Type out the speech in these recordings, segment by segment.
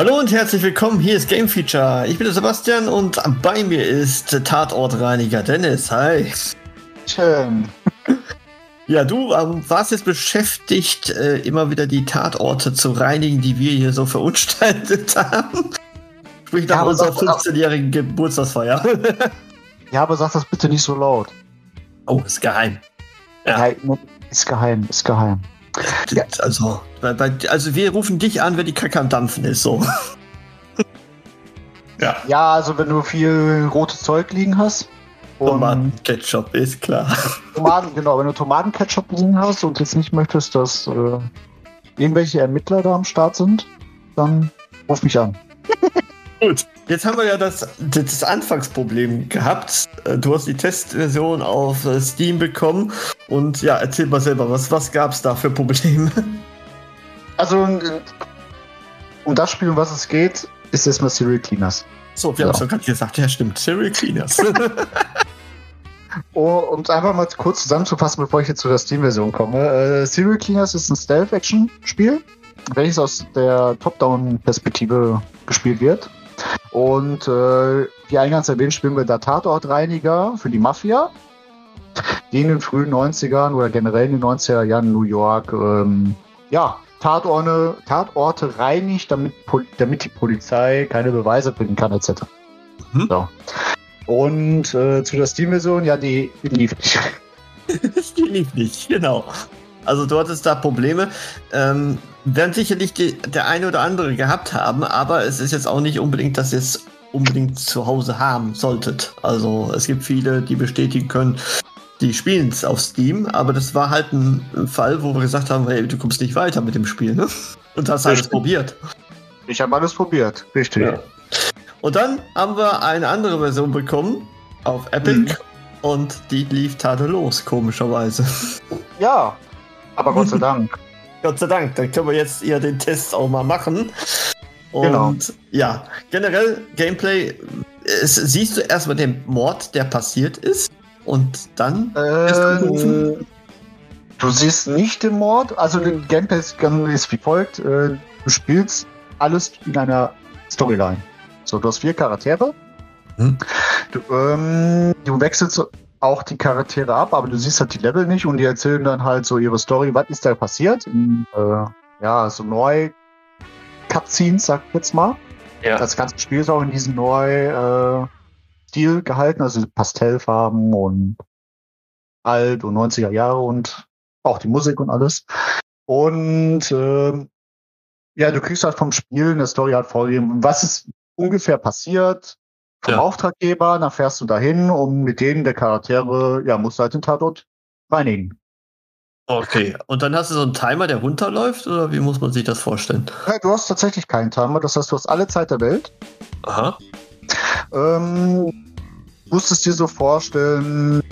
Hallo und herzlich willkommen, hier ist Game Feature. Ich bin der Sebastian und bei mir ist Tatortreiniger Dennis. Hi. Schön. Ja, du ähm, warst jetzt beschäftigt, äh, immer wieder die Tatorte zu reinigen, die wir hier so verunstaltet haben. Sprich nach Ja, unserer sag- 15-jährigen Geburtstagsfeier. Ja, aber sag das bitte nicht so laut. oh, ist geheim. Ja. Ja. ist geheim, ist geheim. Ja. Also, bei, bei, also wir rufen dich an, wenn die Kacke am Dampfen ist, so. ja, Ja, also wenn du viel rotes Zeug liegen hast Tomatenketchup, ist klar. Tomaten, genau, wenn du Tomatenketchup liegen hast und jetzt nicht möchtest, dass äh, irgendwelche Ermittler da am Start sind, dann ruf mich an. Gut. Jetzt haben wir ja das, das Anfangsproblem gehabt. Äh, Du hast die Testversion auf äh, Steam bekommen. Und ja, erzähl mal selber, was, was gab es da für Probleme? Also äh, um das Spiel, um was es geht, ist erstmal Serial Cleaners. So, wir haben Ja. es doch gerade gesagt. Ja, stimmt. Serial Cleaners. Oh, um es einfach mal kurz zusammenzufassen, bevor ich jetzt zu der Steam-Version komme. Äh, Serial Cleaners ist ein Stealth-Action-Spiel, welches aus der Top-Down-Perspektive gespielt wird. Und äh, wie eingangs erwähnt, spielen wir da Tatortreiniger für die Mafia, die in den frühen 90ern oder generell in den 90er Jahren in New York ähm, ja, Tatorte, Tatorte reinigt, damit, damit die Polizei keine Beweise finden kann, etc. Mhm. So. Und äh, zu der Steam-Version, ja, die lief nicht. die lief nicht, genau. Also du hattest da Probleme. Ähm, werden sicherlich die, der eine oder andere gehabt haben, aber es ist jetzt auch nicht unbedingt, dass ihr es unbedingt zu Hause haben solltet. Also es gibt viele, die bestätigen können, die spielen es auf Steam, aber das war halt ein, Fall, wo wir gesagt haben, hey, du kommst nicht weiter mit dem Spiel, ne? Und hast alles probiert. Ich habe alles probiert. Richtig. Ja. Und dann haben wir eine andere Version bekommen auf Epic Mhm. und die lief tadellos, komischerweise. Ja, aber Gott sei Dank. Gott sei Dank, dann können wir jetzt ja den Test auch mal machen. Und Genau. ja, generell Gameplay, es, siehst du erstmal den Mord, der passiert ist und dann Äh, du siehst nicht den Mord. Also den Gameplay ist, wie folgt. Äh, du spielst alles in einer Storyline. So, du hast vier Charaktere. Hm. Du, ähm, du wechselst auch die Charaktere ab, aber du siehst halt die Level nicht und die erzählen dann halt so ihre Story. Was ist da passiert? In, äh, ja, so neu Cutscenes, sag ich jetzt mal. Ja. Das ganze Spiel ist auch in diesem neu äh, Stil gehalten, also Pastellfarben und alt und 90er Jahre und auch die Musik und alles. Und ähm, ja, du kriegst halt vom Spiel eine Story halt vorgegeben, was ist ungefähr passiert vom Ja. Auftraggeber, dann fährst du dahin und mit denen der Charaktere, ja, musst du halt den Tatort reinigen. Okay, und dann hast du so einen Timer, der runterläuft oder wie muss man sich das vorstellen? Ja, du hast tatsächlich keinen Timer, das heißt, du hast alle Zeit der Welt. Aha. Ähm, musstest dir so vorstellen,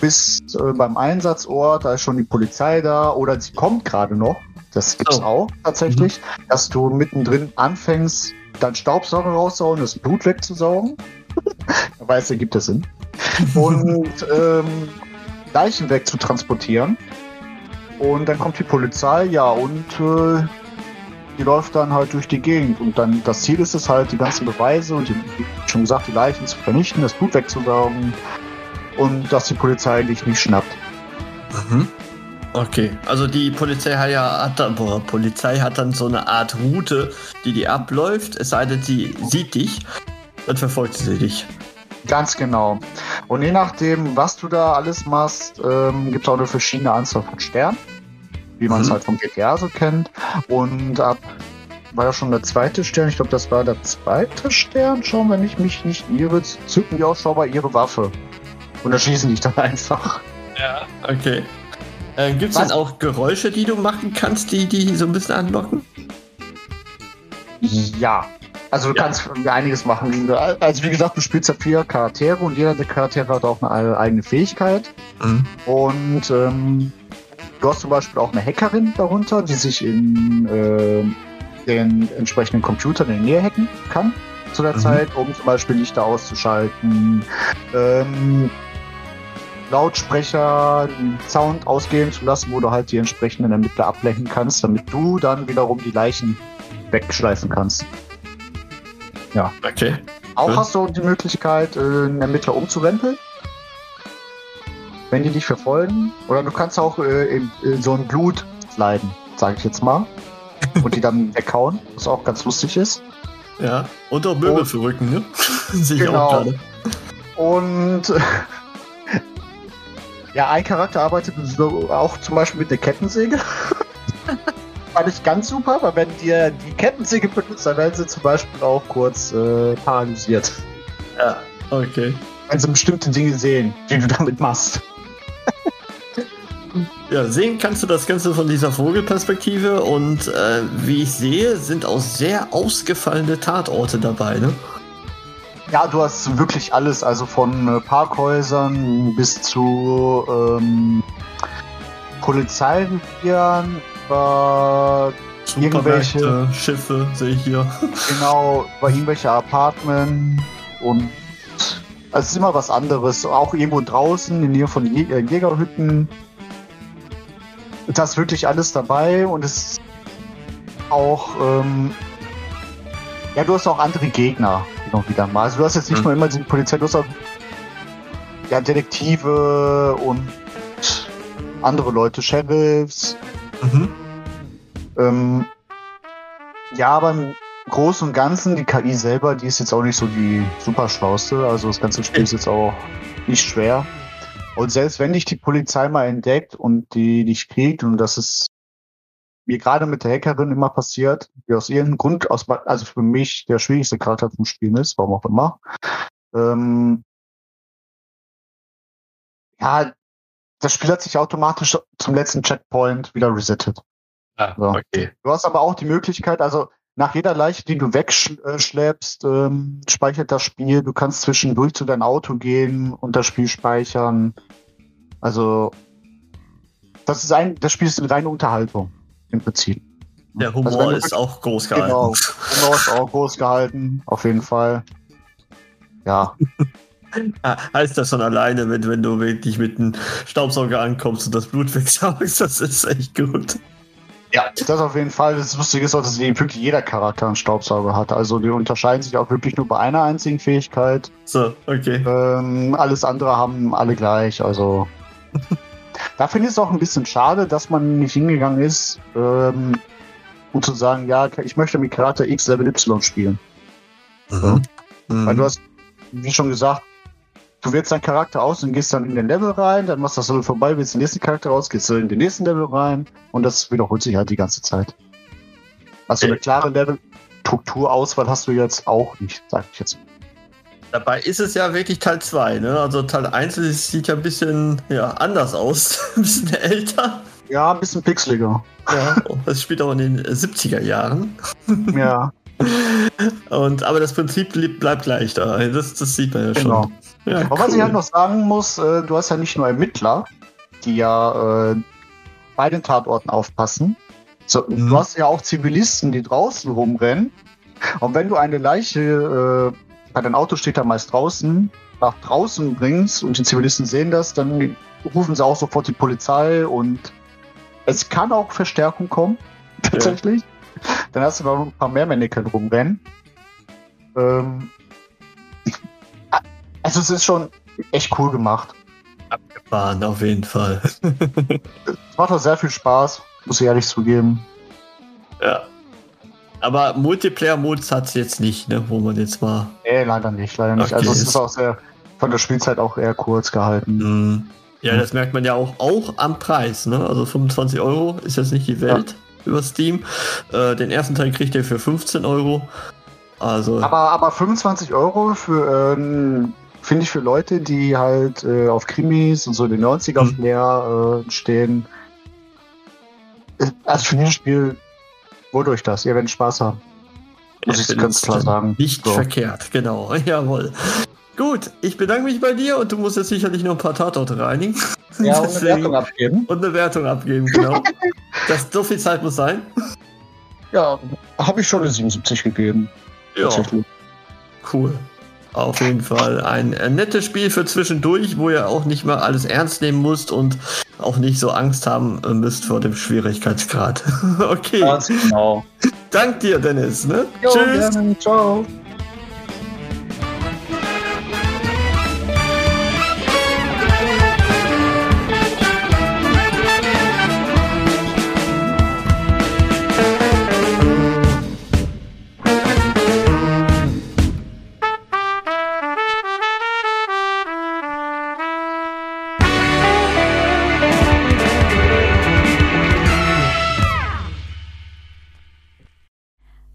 bist äh, beim Einsatzort, da ist schon die Polizei da oder sie kommt gerade noch. Das gibt's Oh. auch tatsächlich, dass du mittendrin anfängst, dein Staubsauger rauszuhauen, das Blut wegzusaugen. da weißt du, gibt es Sinn. Und ähm, Leichen wegzutransportieren. Und dann kommt die Polizei, ja, und äh, die läuft dann halt durch die Gegend. Und dann das Ziel ist es halt, die ganzen Beweise und die, wie schon gesagt, die Leichen zu vernichten, das Blut wegzusaugen und dass die Polizei dich nicht schnappt. Mhm. Okay, also die Polizei hat ja hat dann, boah, Polizei hat dann so eine Art Route, die die abläuft. Es sei denn, sie sieht dich, dann verfolgt sie dich. Ganz genau. Und je nachdem, was du da alles machst, ähm, gibt es auch eine verschiedene Anzahl von Sternen, wie man es Mhm. halt vom GTA so kennt. Und ab war ja schon der zweite Stern, ich glaube, das war der zweite Stern schon, wenn ich mich nicht irre, zücken die auch schon mal ihre Waffe. Und da schießen dich dann einfach. Ja, okay. Äh, Gibt es denn auch Geräusche, die du machen kannst, die die so ein bisschen anlocken? Ja. Also du Ja. kannst einiges machen. Also wie gesagt, du spielst ja vier Charaktere und jeder der Charaktere hat auch eine eigene Fähigkeit. Mhm. Und ähm, du hast zum Beispiel auch eine Hackerin darunter, die sich in ähm, den entsprechenden Computern in der Nähe hacken kann zu der Mhm. Zeit, um zum Beispiel Lichter auszuschalten, ähm, Lautsprecher, den Sound ausgehen zu lassen, wo du halt die entsprechenden Ermittler ablenken kannst, damit du dann wiederum die Leichen wegschleifen kannst. Okay. Auch Cool. hast du die Möglichkeit, äh, einen Ermittler umzurempeln, wenn die dich verfolgen. Oder du kannst auch äh, in, in so ein Blut leiden, sage ich jetzt mal. Und die dann weghauen, was auch ganz lustig ist. Ja. Und auch Möbel verrücken, ne? Sehe ich Genau. auch gerade. Und ja, ein Charakter arbeitet so auch zum Beispiel mit der Kettensäge. Fand ich ganz super, weil wenn dir die Kettensäge benutzt, dann werden sie zum Beispiel auch kurz äh, paralysiert. Ja. Okay. Wenn sie bestimmte Dinge sehen, die du damit machst. Ja, sehen kannst du das Ganze von dieser Vogelperspektive und äh, wie ich sehe, sind auch sehr ausgefallene Tatorte dabei, ne? Ja, du hast wirklich alles, also von äh, Parkhäusern bis zu ähm, Polizeirevieren, über Irgendwelche- Schiffe sehe ich hier. genau, über irgendwelche Apartments und also es ist immer was anderes. Auch irgendwo draußen, in der Nähe von Jä- äh, Jägerhütten. Da ist wirklich alles dabei und es ist auch, ähm, ja, du hast auch andere Gegner noch wieder mal. Also du hast jetzt nicht Mhm. nur immer die Polizei, du hast auch ja, Detektive und andere Leute, Sheriffs. Mhm. Ähm, ja, aber im Großen und Ganzen, die KI selber, die ist jetzt auch nicht so die super schlauste. Also das ganze Spiel ist jetzt auch nicht schwer. Und selbst wenn dich die Polizei mal entdeckt und die dich kriegt, und das ist mir gerade mit der Hackerin immer passiert, die aus irgendeinem Grund, aus, also für mich der schwierigste Charakter zum Spielen ist, warum auch immer. Ähm, ja, das Spiel hat sich automatisch zum letzten Checkpoint wieder resettet. Ah, So. okay. Du hast aber auch die Möglichkeit, also nach jeder Leiche, die du wegschleppst, ähm, speichert das Spiel. Du kannst zwischendurch zu deinem Auto gehen und das Spiel speichern. Also das ist ein, das Spiel ist eine reine Unterhaltung Prinzip. Der Also Humor du ist auch groß gehalten. Genau. Humor ist auch groß gehalten, auf jeden Fall. Ja, Ah, Heißt das schon alleine, wenn, wenn du wirklich mit einem Staubsauger ankommst und das Blut wegsaugst, das ist echt gut. ja, das auf jeden Fall. Das Lustige ist auch, dass wirklich jeder Charakter einen Staubsauger hat. Also die unterscheiden sich auch wirklich nur bei einer einzigen Fähigkeit. So, okay. Ähm, alles andere haben alle gleich. Also da finde ich es auch ein bisschen schade, dass man nicht hingegangen ist, ähm, um zu sagen, ja, ich möchte mit Charakter X Level Y spielen. Mhm. Mhm. Weil du hast, wie schon gesagt, du wählst deinen Charakter aus und gehst dann in den Level rein, dann machst du das Level vorbei, wählst den nächsten Charakter raus, gehst du in den nächsten Level rein und das wiederholt sich halt die ganze Zeit. Also eine klare Level-Strukturauswahl hast du jetzt auch nicht, sag ich jetzt. Dabei ist es ja wirklich Teil 2, ne? Also Teil 1 ist, sieht ja ein bisschen ja, anders aus, ein bisschen älter. Ja, ein bisschen pixeliger. Ja, das spielt auch in den 70er Jahren. ja, Und, aber das Prinzip bleibt gleich da. Das, das sieht man ja genau. schon. Ja, Aber was ich halt noch sagen muss, äh, du hast ja nicht nur Ermittler, die ja äh, bei den Tatorten aufpassen. So, Mhm. Du hast ja auch Zivilisten, die draußen rumrennen. Und wenn du eine Leiche, bei dein Auto steht da meist draußen, nach draußen bringst und die Zivilisten sehen das, dann rufen sie auch sofort die Polizei und es kann auch Verstärkung kommen, tatsächlich. Dann hast du noch ein paar mehr Mannequin rumrennen. Ähm, also es ist schon echt cool gemacht. Abgefahren, auf jeden Fall. Es macht auch sehr viel Spaß, muss ich ehrlich zugeben. ja. Aber Multiplayer-Modus hat es jetzt nicht, ne? Wo man jetzt mal. Nee, leider nicht, leider nicht. Okay, also es ist- auch sehr von der Spielzeit auch eher kurz gehalten. Mhm. Ja, das merkt man ja auch, auch am Preis, ne? Also 25 Euro ist jetzt nicht die Welt über Steam. Äh, den ersten Teil kriegt ihr für 15 Euro. Also. Aber, aber 25 Euro für, ähm, finde ich für Leute, die halt äh, auf Krimis und so den 90er Mhm. Flair äh, stehen, äh, also für dieses Spiel wodurch das, ihr werdet Spaß haben. Muss ich Ja, ganz klar sagen. Nicht So. verkehrt, genau. Jawohl. Gut, ich bedanke mich bei dir und du musst jetzt sicherlich noch ein paar Tatorte reinigen. Ja, und eine Wertung abgeben. Und eine Wertung abgeben, genau. das, so viel Zeit muss sein. Ja, habe ich schon eine 77 gegeben. Tatsächlich. Cool. Auf jeden Fall ein äh, nettes Spiel für zwischendurch, wo ihr auch nicht mal alles ernst nehmen müsst und auch nicht so Angst haben äh, müsst vor dem Schwierigkeitsgrad. okay. Ganz genau. Dank dir, Dennis. Ne? Jo, Tschüss. gerne. Ciao.